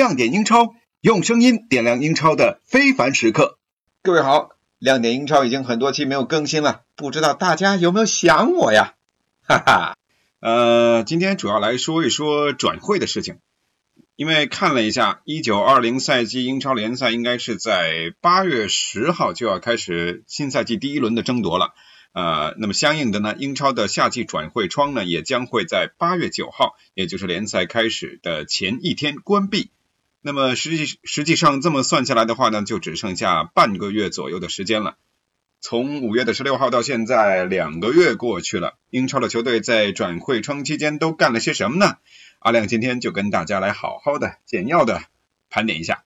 亮点英超，用声音点亮英超的非凡时刻。各位好，亮点英超已经很多期没有更新了，不知道大家有没有想我呀？哈哈，呃，今天主要来说一说转会的事情，因为看了一下，一九二零赛季英超联赛应该是在八月十号就要开始新赛季第一轮的争夺了。呃，那么相应的呢，英超的夏季转会窗呢，也将会在八月九号，也就是联赛开始的前一天关闭。那么实际实际上这么算下来的话呢，就只剩下半个月左右的时间了。从五月的十六号到现在，两个月过去了，英超的球队在转会窗期间都干了些什么呢？阿亮今天就跟大家来好好的、简要的盘点一下。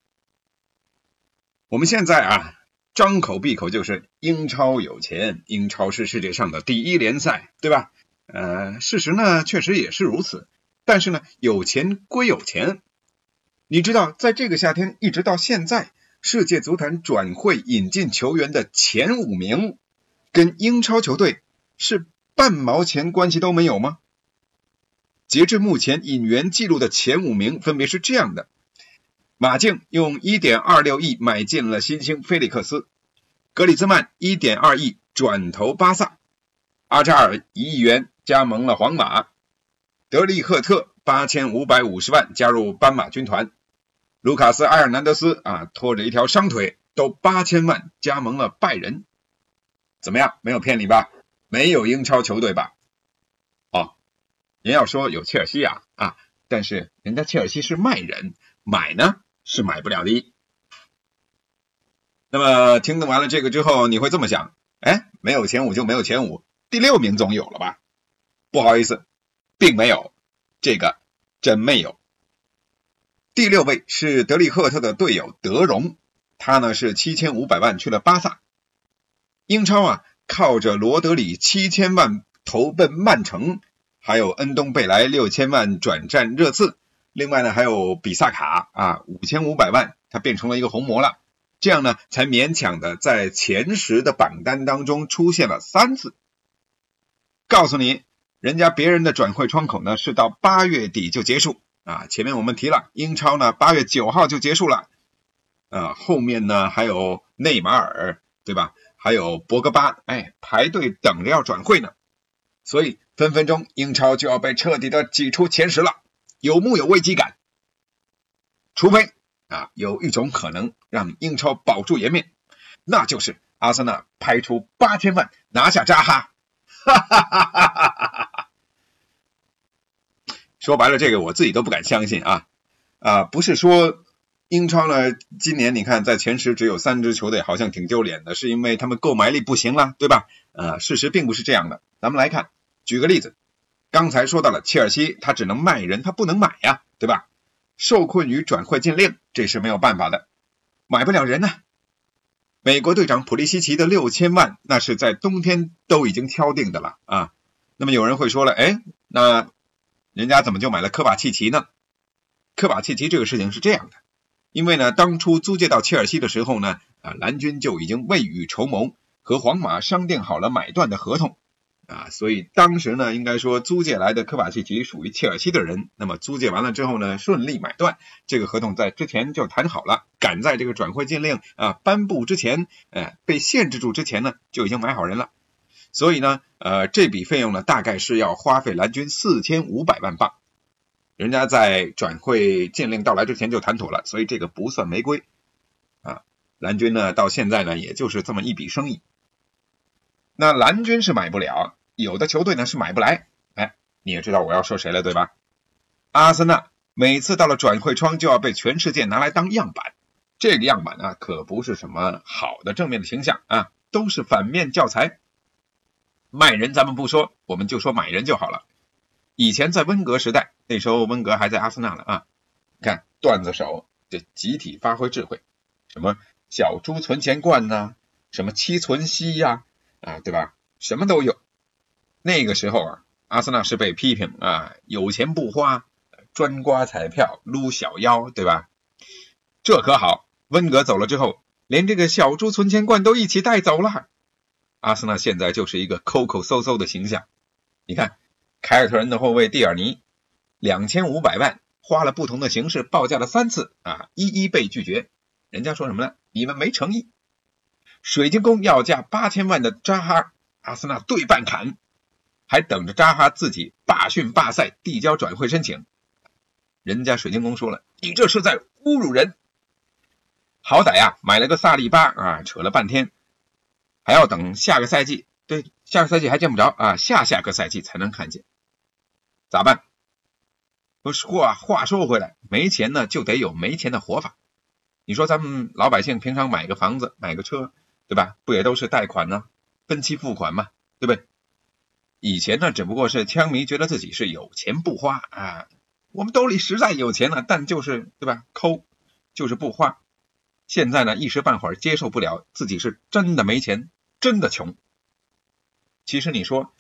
我们现在啊。张口闭口就是英超有钱，英超是世界上的第一联赛，对吧？呃，事实呢确实也是如此。但是呢，有钱归有钱，你知道，在这个夏天一直到现在，世界足坛转会引进球员的前五名，跟英超球队是半毛钱关系都没有吗？截至目前引援记录的前五名分别是这样的。马竞用1.26亿买进了新星菲利克斯，格里兹曼1.2亿转投巴萨，阿扎尔一亿元加盟了皇马，德利赫特8550万加入斑马军团，卢卡斯埃尔南德斯啊拖着一条伤腿都8000万加盟了拜仁，怎么样？没有骗你吧？没有英超球队吧？哦，您要说有切尔西啊啊，但是人家切尔西是卖人，买呢？是买不了的。那么听完了这个之后，你会这么想：哎，没有前五就没有前五，第六名总有了吧？不好意思，并没有，这个真没有。第六位是德里赫特的队友德容，他呢是七千五百万去了巴萨。英超啊，靠着罗德里七千万投奔曼城，还有恩东贝莱六千万转战热刺。另外呢，还有比萨卡啊，五千五百万，他变成了一个红魔了，这样呢，才勉强的在前十的榜单当中出现了三次。告诉你，人家别人的转会窗口呢是到八月底就结束啊，前面我们提了，英超呢八月九号就结束了，啊，后面呢还有内马尔对吧？还有博格巴，哎，排队等着要转会呢，所以分分钟英超就要被彻底的挤出前十了。有木有危机感？除非啊，有一种可能让英超保住颜面，那就是阿森纳拍出八千万拿下扎哈。哈哈哈哈哈哈！说白了，这个我自己都不敢相信啊啊！不是说英超呢，今年你看在前十只有三支球队，好像挺丢脸的，是因为他们购买力不行了，对吧？呃，事实并不是这样的。咱们来看，举个例子。刚才说到了切尔西，他只能卖人，他不能买呀，对吧？受困于转会禁令，这是没有办法的，买不了人呢。美国队长普利西奇的六千万，那是在冬天都已经敲定的了啊。那么有人会说了，哎，那人家怎么就买了科瓦契奇呢？科瓦契奇这个事情是这样的，因为呢，当初租借到切尔西的时候呢，啊，蓝军就已经未雨绸缪，和皇马商定好了买断的合同。啊，所以当时呢，应该说租借来的科瓦契奇属于切尔西的人。那么租借完了之后呢，顺利买断，这个合同在之前就谈好了，赶在这个转会禁令啊颁布之前，呃，被限制住之前呢，就已经买好人了。所以呢，呃，这笔费用呢，大概是要花费蓝军四千五百万镑。人家在转会禁令到来之前就谈妥了，所以这个不算违规啊。蓝军呢，到现在呢，也就是这么一笔生意。那蓝军是买不了，有的球队呢是买不来。哎，你也知道我要说谁了，对吧？阿森纳每次到了转会窗就要被全世界拿来当样板，这个样板呢可不是什么好的正面的形象啊，都是反面教材。卖人咱们不说，我们就说买人就好了。以前在温格时代，那时候温格还在阿森纳呢啊，你看段子手这集体发挥智慧，什么小猪存钱罐呐，什么七存七呀。啊，对吧？什么都有。那个时候啊，阿森纳是被批评啊，有钱不花，专刮彩票，撸小妖，对吧？这可好，温格走了之后，连这个小猪存钱罐都一起带走了。阿森纳现在就是一个抠抠搜搜的形象。你看，凯尔特人的后卫蒂尔尼，两千五百万花了不同的形式报价了三次啊，一一被拒绝。人家说什么呢？你们没诚意。水晶宫要价八千万的扎哈，阿森纳对半砍，还等着扎哈自己罢训罢赛，递交转会申请。人家水晶宫说了，你这是在侮辱人。好歹呀，买了个萨利巴啊，扯了半天，还要等下个赛季，对，下个赛季还见不着啊，下下个赛季才能看见。咋办？不是话话说回来，没钱呢就得有没钱的活法。你说咱们老百姓平常买个房子、买个车，对吧？不也都是贷款呢，分期付款嘛，对不对？以前呢，只不过是枪迷觉得自己是有钱不花啊，我们兜里实在有钱了，但就是对吧？抠，就是不花。现在呢，一时半会儿接受不了自己是真的没钱，真的穷。其实你说。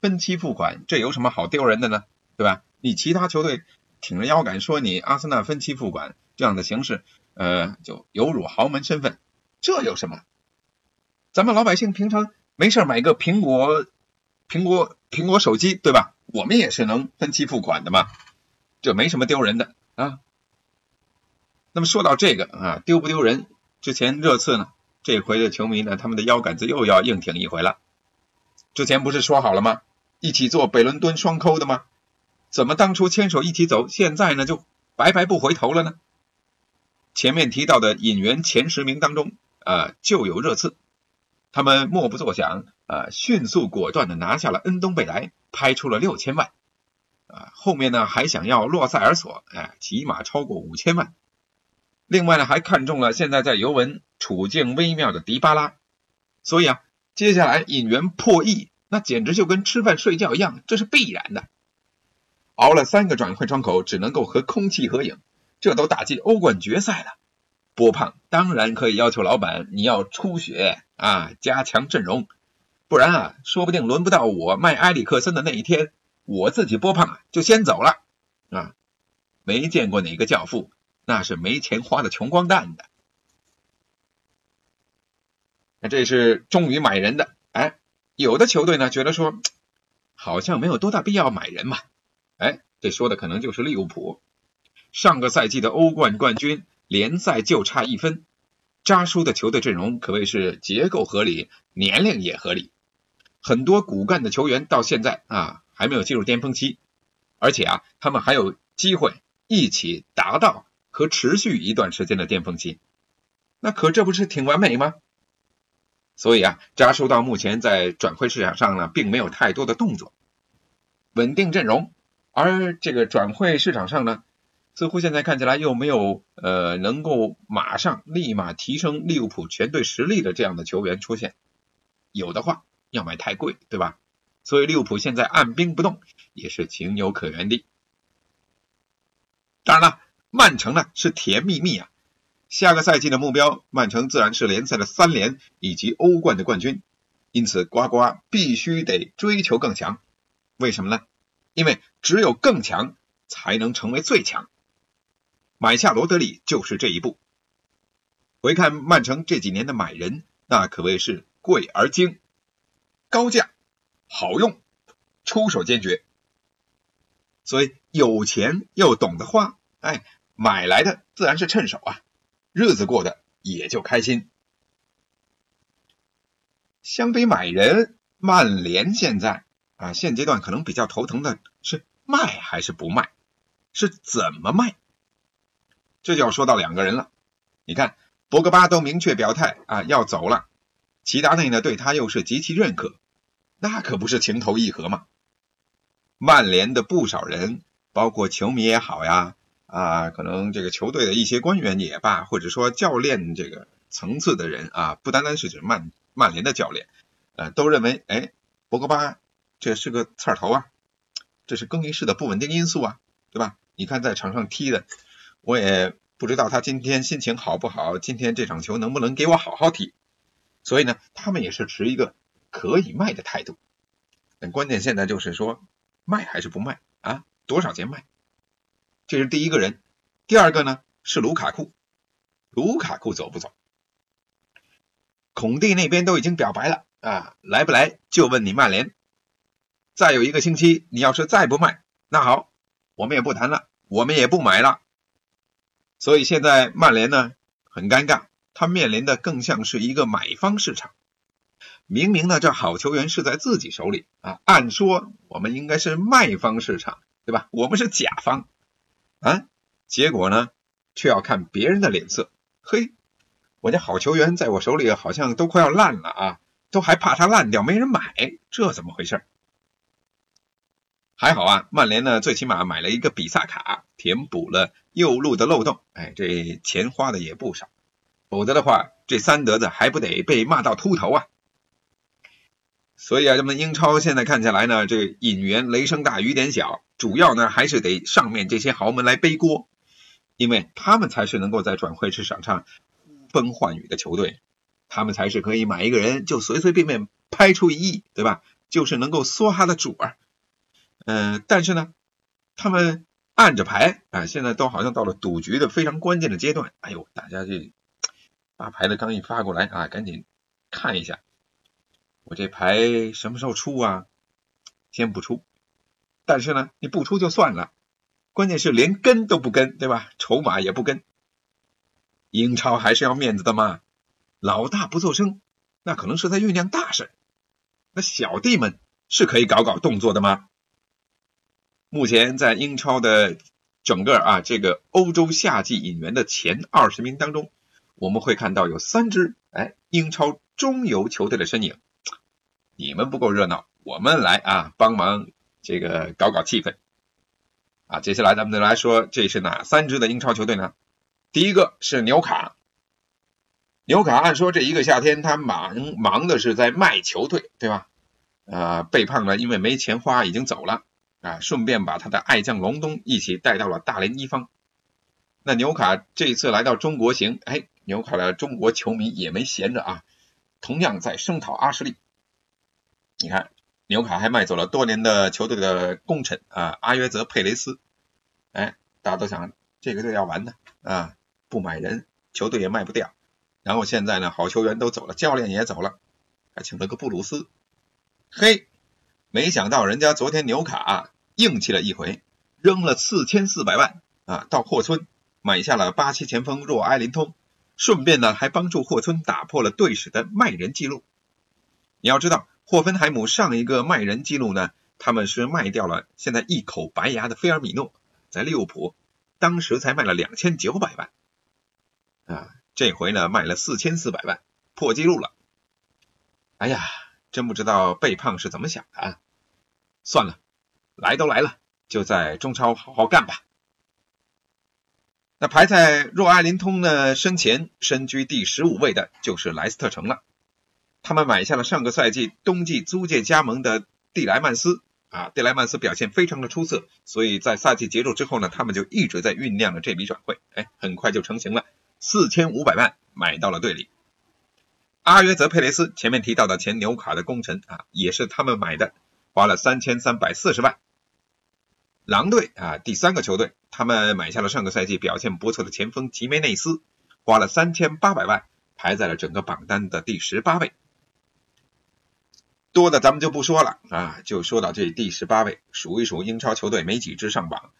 分期付款，这有什么好丢人的呢？对吧？你其他球队挺着腰杆说你阿森纳分期付款这样的形式，呃，就有辱豪门身份，这有什么？咱们老百姓平常没事买个苹果、苹果、苹果手机，对吧？我们也是能分期付款的嘛，这没什么丢人的啊。那么说到这个啊，丢不丢人？之前热刺呢，这回的球迷呢，他们的腰杆子又要硬挺一回了。之前不是说好了吗？一起做北伦敦双抠的吗？怎么当初牵手一起走，现在呢就白白不回头了呢？前面提到的引援前十名当中，啊就有热刺，他们默不作响，啊迅速果断的拿下了恩东贝莱，拍出了六千万，啊后面呢还想要洛塞尔索，哎起码超过五千万，另外呢还看中了现在在尤文处境微妙的迪巴拉，所以啊接下来引援破亿。那简直就跟吃饭睡觉一样，这是必然的。熬了三个转会窗口，只能够和空气合影，这都打进欧冠决赛了。波胖当然可以要求老板，你要出血啊，加强阵容，不然啊，说不定轮不到我卖埃里克森的那一天，我自己波胖啊就先走了啊。没见过哪个教父，那是没钱花的穷光蛋的。那这是终于买人的，哎。有的球队呢，觉得说好像没有多大必要买人嘛，哎，这说的可能就是利物浦。上个赛季的欧冠冠军，联赛就差一分，扎叔的球队阵容可谓是结构合理，年龄也合理，很多骨干的球员到现在啊还没有进入巅峰期，而且啊他们还有机会一起达到和持续一段时间的巅峰期，那可这不是挺完美吗？所以啊，扎叔到目前在转会市场上呢，并没有太多的动作，稳定阵容。而这个转会市场上呢，似乎现在看起来又没有呃能够马上立马提升利物浦全队实力的这样的球员出现。有的话要买太贵，对吧？所以利物浦现在按兵不动也是情有可原的。当然了，曼城呢是甜蜜蜜啊。下个赛季的目标，曼城自然是联赛的三连以及欧冠的冠军。因此，呱呱必须得追求更强。为什么呢？因为只有更强才能成为最强。买下罗德里就是这一步。回看曼城这几年的买人，那可谓是贵而精，高价，好用，出手坚决。所以有钱又懂得花，哎，买来的自然是趁手啊。日子过得也就开心。相比买人，曼联现在啊，现阶段可能比较头疼的是卖还是不卖，是怎么卖？这就要说到两个人了。你看，博格巴都明确表态啊要走了，齐达内呢对他又是极其认可，那可不是情投意合吗？曼联的不少人，包括球迷也好呀。啊，可能这个球队的一些官员也罢，或者说教练这个层次的人啊，不单单是指曼曼联的教练，呃，都认为，哎，博格巴这是个刺儿头啊，这是更衣室的不稳定因素啊，对吧？你看在场上踢的，我也不知道他今天心情好不好，今天这场球能不能给我好好踢，所以呢，他们也是持一个可以卖的态度。但关键现在就是说，卖还是不卖啊？多少钱卖？这是第一个人，第二个呢是卢卡库，卢卡库走不走？孔蒂那边都已经表白了啊，来不来就问你曼联。再有一个星期，你要是再不卖，那好，我们也不谈了，我们也不买了。所以现在曼联呢很尴尬，他面临的更像是一个买方市场。明明呢这好球员是在自己手里啊，按说我们应该是卖方市场，对吧？我们是甲方啊，结果呢却要看别人的脸色。嘿，我这好球员在我手里好像都快要烂了啊，都还怕他烂掉没人买，这怎么回事？还好啊，曼联呢最起码买了一个比萨卡，填补了右路的漏洞。哎，这钱花的也不少，否则的话，这三德子还不得被骂到秃头啊！所以啊，咱们英超现在看起来呢，这引援雷声大雨点小，主要呢还是得上面这些豪门来背锅，因为他们才是能够在转会市场上呼风唤雨的球队，他们才是可以买一个人就随随便便拍出一亿，对吧？就是能够梭哈的主儿。嗯，但是呢，他们按着牌啊，现在都好像到了赌局的非常关键的阶段。哎呦，大家这把牌的刚一发过来啊，赶紧看一下，我这牌什么时候出啊？先不出，但是呢，你不出就算了，关键是连跟都不跟，对吧？筹码也不跟。英超还是要面子的嘛，老大不做声，那可能是在酝酿大事。那小弟们是可以搞搞动作的吗？目前在英超的整个啊这个欧洲夏季引援的前二十名当中，我们会看到有三支哎英超中游球队的身影。你们不够热闹，我们来啊帮忙这个搞搞气氛啊。接下来咱们再来说，这是哪三支的英超球队呢？第一个是纽卡，纽卡按说这一个夏天他忙忙的是在卖球队，对吧？呃，贝胖呢因为没钱花已经走了。啊，顺便把他的爱将隆东一起带到了大连一方。那纽卡这次来到中国行，哎，纽卡的中国球迷也没闲着啊，同样在声讨阿什利。你看，纽卡还卖走了多年的球队的功臣啊，阿约泽佩雷斯。哎，大家都想这个队要完的啊，不买人，球队也卖不掉。然后现在呢，好球员都走了，教练也走了，还请了个布鲁斯。嘿。没想到人家昨天纽卡硬气了一回，扔了四千四百万啊，到霍村买下了巴西前锋若埃林通，顺便呢还帮助霍村打破了队史的卖人记录。你要知道，霍芬海姆上一个卖人记录呢，他们是卖掉了现在一口白牙的菲尔米诺，在利物浦当时才卖了两千九百万啊，这回呢卖了四千四百万，破纪录了。哎呀！真不知道贝胖是怎么想的啊！算了，来都来了，就在中超好好干吧。那排在若埃林通的身前，身居第十五位的就是莱斯特城了。他们买下了上个赛季冬季租借加盟的蒂莱曼斯啊，蒂莱曼斯表现非常的出色，所以在赛季结束之后呢，他们就一直在酝酿着这笔转会，哎，很快就成型了，四千五百万买到了队里。阿约泽佩雷斯前面提到的前纽卡的功臣啊，也是他们买的，花了三千三百四十万。狼队啊，第三个球队，他们买下了上个赛季表现不错的前锋吉梅内斯，花了三千八百万，排在了整个榜单的第十八位。多的咱们就不说了啊，就说到这第十八位，数一数英超球队没几支上榜。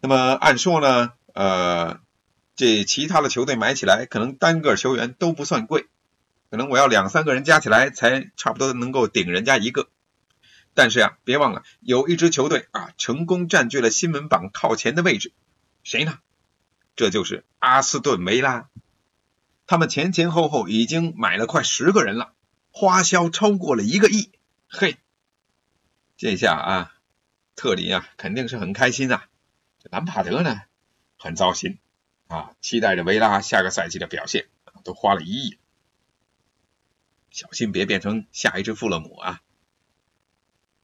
那么按说呢，呃，这其他的球队买起来可能单个球员都不算贵。可能我要两三个人加起来才差不多能够顶人家一个，但是呀，别忘了有一支球队啊，成功占据了新闻榜靠前的位置，谁呢？这就是阿斯顿维拉，他们前前后后已经买了快十个人了，花销超过了一个亿。嘿，这下啊，特林啊肯定是很开心啊，兰帕德呢很糟心啊，期待着维拉下个赛季的表现，都花了一亿。小心别变成下一只富勒姆啊！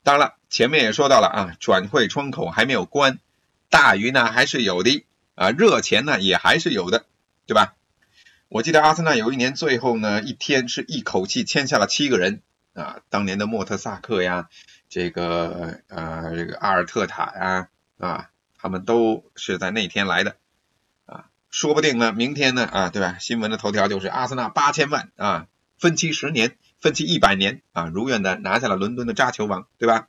当然了，前面也说到了啊，转会窗口还没有关，大鱼呢还是有的啊，热钱呢也还是有的，对吧？我记得阿森纳有一年最后呢一天是一口气签下了七个人啊，当年的莫特萨克呀，这个呃这个阿尔特塔呀啊，他们都是在那天来的啊，说不定呢明天呢啊，对吧？新闻的头条就是阿森纳八千万啊。分期十年，分期一百年啊，如愿的拿下了伦敦的扎球王，对吧？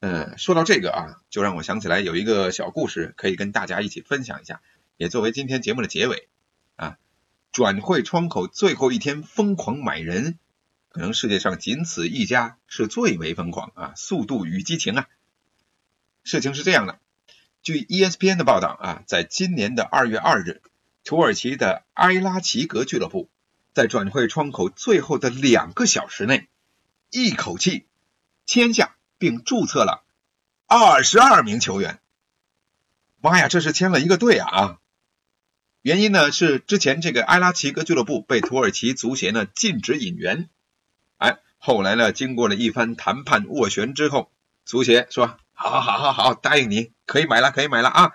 嗯，说到这个啊，就让我想起来有一个小故事可以跟大家一起分享一下，也作为今天节目的结尾。转会窗口最后一天疯狂买人，可能世界上仅此一家是最为疯狂啊！速度与激情啊！事情是这样的，据 ESPN 的报道啊，在今年的二月二日，土耳其的埃拉齐格俱乐部在转会窗口最后的两个小时内，一口气签下并注册了二十二名球员。妈呀，这是签了一个队啊！原因呢是之前这个埃拉齐格俱乐部被土耳其足协呢禁止引援，哎，后来呢经过了一番谈判斡旋之后，足协说好，好，好，好好，答应你可以买了，可以买了啊。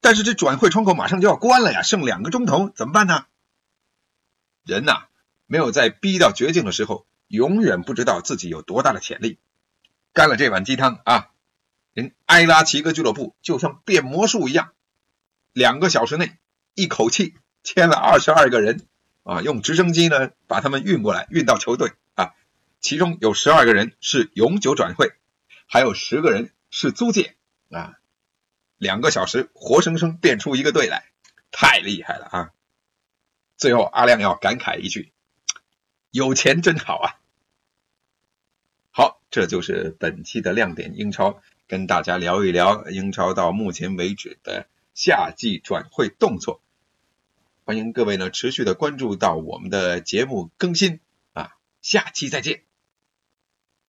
但是这转会窗口马上就要关了呀，剩两个钟头怎么办呢？人呐，没有在逼到绝境的时候，永远不知道自己有多大的潜力。干了这碗鸡汤啊，人埃拉齐格俱乐部就像变魔术一样。两个小时内，一口气签了二十二个人啊！用直升机呢把他们运过来，运到球队啊。其中有十二个人是永久转会，还有十个人是租借啊。两个小时，活生生变出一个队来，太厉害了啊！最后，阿亮要感慨一句：有钱真好啊！好，这就是本期的亮点英超，跟大家聊一聊英超到目前为止的。夏季转会动作，欢迎各位呢持续的关注到我们的节目更新啊，下期再见。